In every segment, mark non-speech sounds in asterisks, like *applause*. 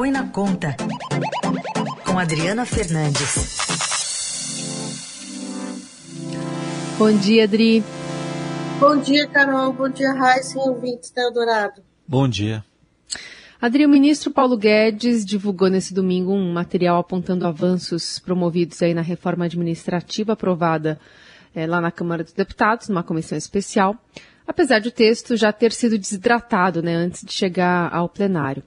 Põe na Conta, com Adriana Fernandes. Bom dia, Adri. Bom dia, Carol. Bom dia, Raíssa e ouvintes da Eldorado. Bom dia. Adri, o ministro Paulo Guedes divulgou nesse domingo um material apontando avanços promovidos aí na reforma administrativa aprovada é, lá na Câmara dos Deputados, numa comissão especial, apesar de o texto já ter sido desidratado né, antes de chegar ao plenário.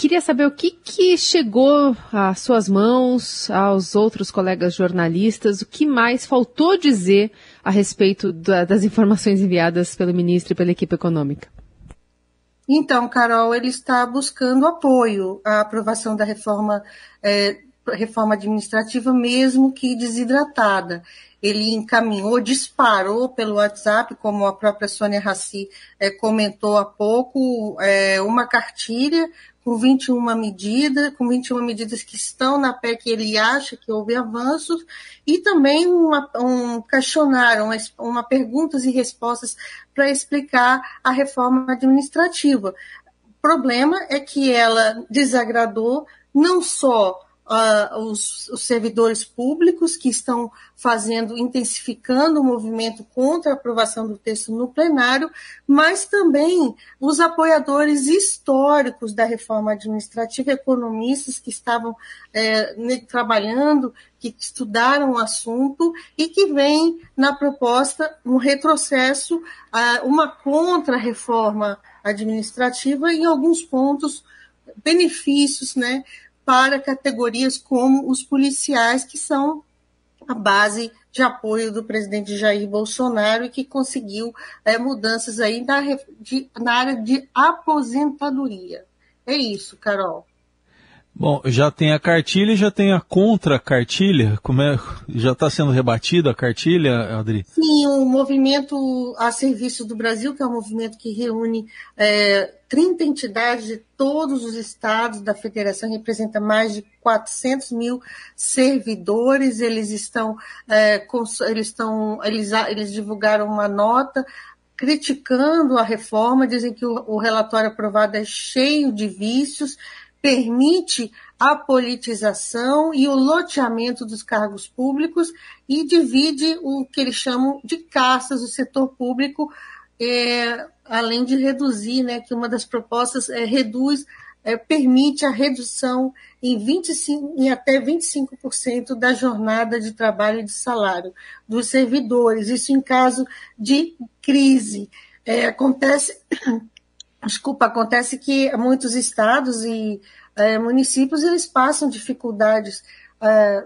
Queria saber o que, que chegou às suas mãos, aos outros colegas jornalistas, o que mais faltou dizer a respeito da, das informações enviadas pelo ministro e pela equipe econômica. Então, Carol, ele está buscando apoio à aprovação da reforma, é, reforma administrativa, mesmo que desidratada. Ele encaminhou, disparou pelo WhatsApp, como a própria Sônia Raci é, comentou há pouco, é, uma cartilha com 21 medidas, com 21 medidas que estão na PEC que ele acha que houve avanços, e também uma, um questionário, uma, uma perguntas e respostas para explicar a reforma administrativa. O problema é que ela desagradou não só uh, os, os, servidores públicos que estão fazendo, intensificando o movimento contra a aprovação do texto no plenário, mas também os apoiadores históricos da reforma administrativa, economistas que estavam é, trabalhando, que estudaram o assunto e que vem na proposta um retrocesso, uh, uma contra-reforma administrativa em alguns pontos benefícios, né, para categorias como os policiais, que são a base de apoio do presidente Jair Bolsonaro e que conseguiu é, mudanças aí na, de, na área de aposentadoria. É isso, Carol. Bom, já tem a cartilha e já tem a contra-cartilha. Como é, já está sendo rebatida a cartilha, Adri? Sim, o movimento a serviço do Brasil, que é um movimento que reúne é, 30 entidades de todos os estados da federação, representa mais de 400 mil servidores. Eles estão, é, eles estão, eles, eles divulgaram uma nota criticando a reforma, dizem que o, o relatório aprovado é cheio de vícios permite a politização e o loteamento dos cargos públicos e divide o que eles chamam de castas do setor público, é, além de reduzir, né, que uma das propostas é, reduz, é, permite a redução em, 25, em até 25% da jornada de trabalho e de salário dos servidores, isso em caso de crise. É, acontece desculpa, acontece que muitos estados e é, municípios eles passam dificuldades, é,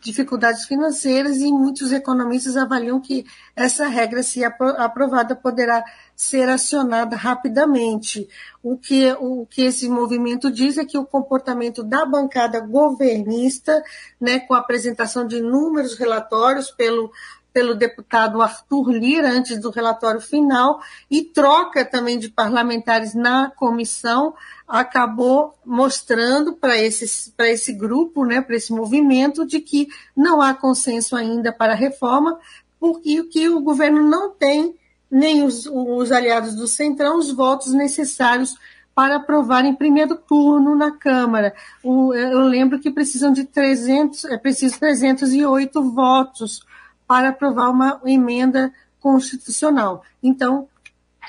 dificuldades financeiras e muitos economistas avaliam que essa regra, se aprovada, poderá ser acionada rapidamente. O que, o que esse movimento diz é que o comportamento da bancada governista, né, com a apresentação de inúmeros relatórios pelo pelo deputado Arthur Lira antes do relatório final e troca também de parlamentares na comissão acabou mostrando para esse, para esse grupo, né, para esse movimento, de que não há consenso ainda para a reforma, porque que o governo não tem, nem os, os aliados do Centrão, os votos necessários para aprovar em primeiro turno na Câmara. O, eu lembro que precisam de 300, é preciso 308 votos para aprovar uma emenda constitucional. Então,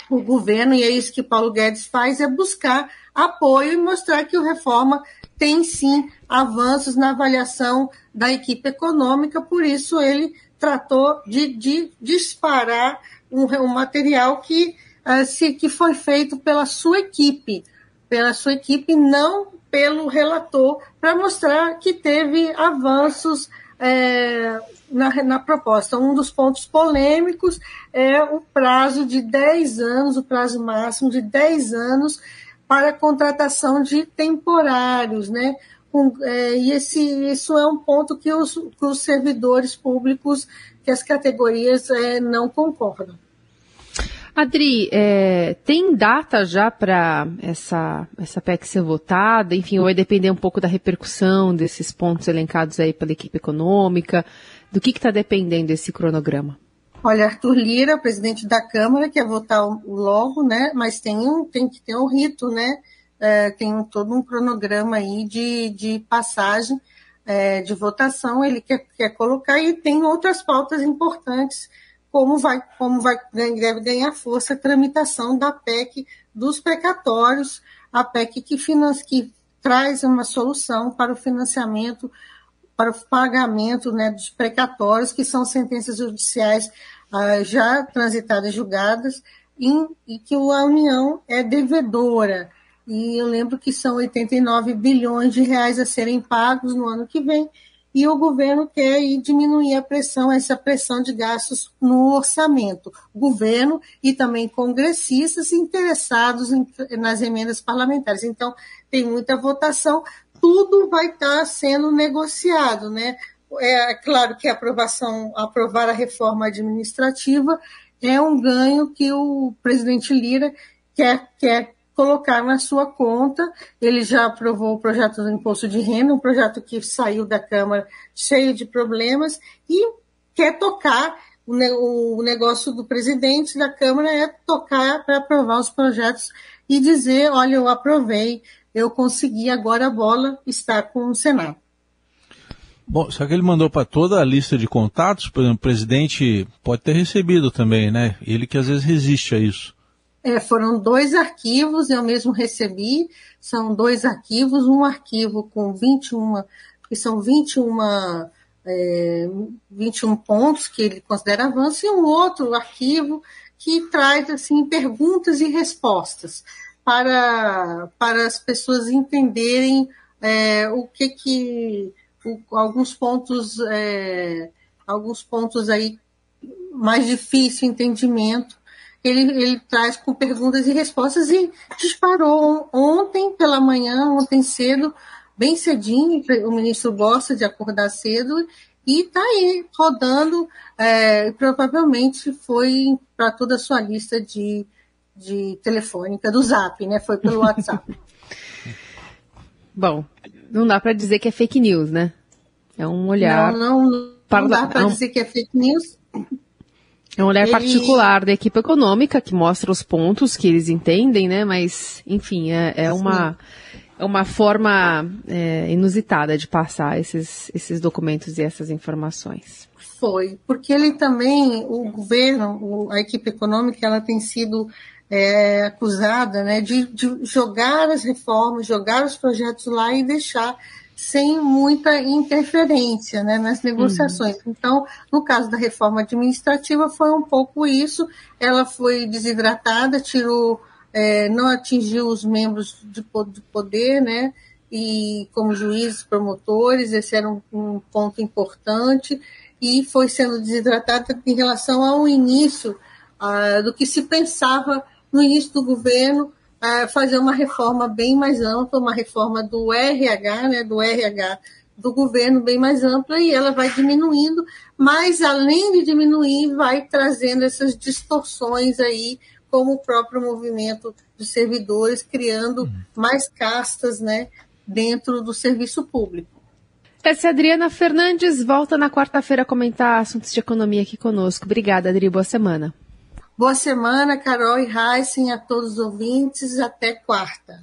o governo, e é isso que Paulo Guedes faz, é buscar apoio e mostrar que o reforma tem sim avanços na avaliação da equipe econômica, por isso ele tratou de, de disparar um, um material que, uh, se, que foi feito pela sua equipe, pela sua equipe, não pelo relator, para mostrar que teve avanços é, na, na, proposta. Um dos pontos polêmicos é o prazo de 10 anos, o prazo máximo de 10 anos para contratação de temporários, né? Com, é, e esse, isso é um ponto que os, que os servidores públicos, que as categorias é, não concordam. Adri, é, tem data já para essa, essa PEC ser votada? Enfim, vai depender um pouco da repercussão desses pontos elencados aí pela equipe econômica. Do que está dependendo esse cronograma? Olha, Arthur Lira, presidente da Câmara, quer votar logo, né? Mas tem, um, tem que ter um rito, né? é, tem todo um cronograma aí de, de passagem é, de votação, ele quer, quer colocar, e tem outras pautas importantes, como vai, como vai deve ganhar força a tramitação da PEC dos precatórios, a PEC que, financia, que traz uma solução para o financiamento, para o pagamento né, dos precatórios, que são sentenças judiciais ah, já transitadas, julgadas, em, e que a União é devedora. E eu lembro que são 89 bilhões de reais a serem pagos no ano que vem, e o governo quer diminuir a pressão, essa pressão de gastos no orçamento. Governo e também congressistas interessados em, nas emendas parlamentares. Então, tem muita votação, tudo vai estar sendo negociado, né? É claro que a aprovação, aprovar a reforma administrativa é um ganho que o presidente Lira quer, quer colocar na sua conta. Ele já aprovou o projeto do imposto de renda, um projeto que saiu da Câmara cheio de problemas e quer tocar. O negócio do presidente da Câmara é tocar para aprovar os projetos e dizer: olha, eu aprovei, eu consegui, agora a bola está com o Senado. Bom, só que ele mandou para toda a lista de contatos, por exemplo, o presidente pode ter recebido também, né? Ele que às vezes resiste a isso. É, foram dois arquivos, eu mesmo recebi, são dois arquivos, um arquivo com 21, que são 21, é, 21 pontos que ele considera avanço, e um outro arquivo que traz assim perguntas e respostas para, para as pessoas entenderem é, o que que o, alguns pontos é, alguns pontos aí mais difícil entendimento ele, ele traz com perguntas e respostas e disparou ontem pela manhã, ontem cedo, bem cedinho, o ministro gosta de acordar cedo e está aí rodando, é, provavelmente foi para toda a sua lista de, de telefônica do Zap, né? Foi pelo WhatsApp. *laughs* Bom, não dá para dizer que é fake news, né? É um olhar. Não, não, não dá para dizer que é fake news. É um olhar ele... particular da equipe econômica que mostra os pontos que eles entendem, né? Mas, enfim, é, é uma, é uma forma é, inusitada de passar esses, esses documentos e essas informações. Foi, porque ele também, o governo, a equipe econômica, ela tem sido é, acusada né, de, de jogar as reformas, jogar os projetos lá e deixar sem muita interferência né, nas negociações. Uhum. Então, no caso da reforma administrativa, foi um pouco isso. Ela foi desidratada, tirou, é, não atingiu os membros de poder, né? E como juízes, promotores, esse era um, um ponto importante e foi sendo desidratada em relação ao início ah, do que se pensava no início do governo fazer uma reforma bem mais ampla, uma reforma do RH, né, do RH do governo bem mais ampla e ela vai diminuindo, mas além de diminuir, vai trazendo essas distorções aí, como o próprio movimento dos servidores, criando uhum. mais castas né, dentro do serviço público. Essa é a Adriana Fernandes, volta na quarta-feira a comentar assuntos de economia aqui conosco. Obrigada, Adri, boa semana. Boa semana, Carol e Heisen, a todos os ouvintes. Até quarta.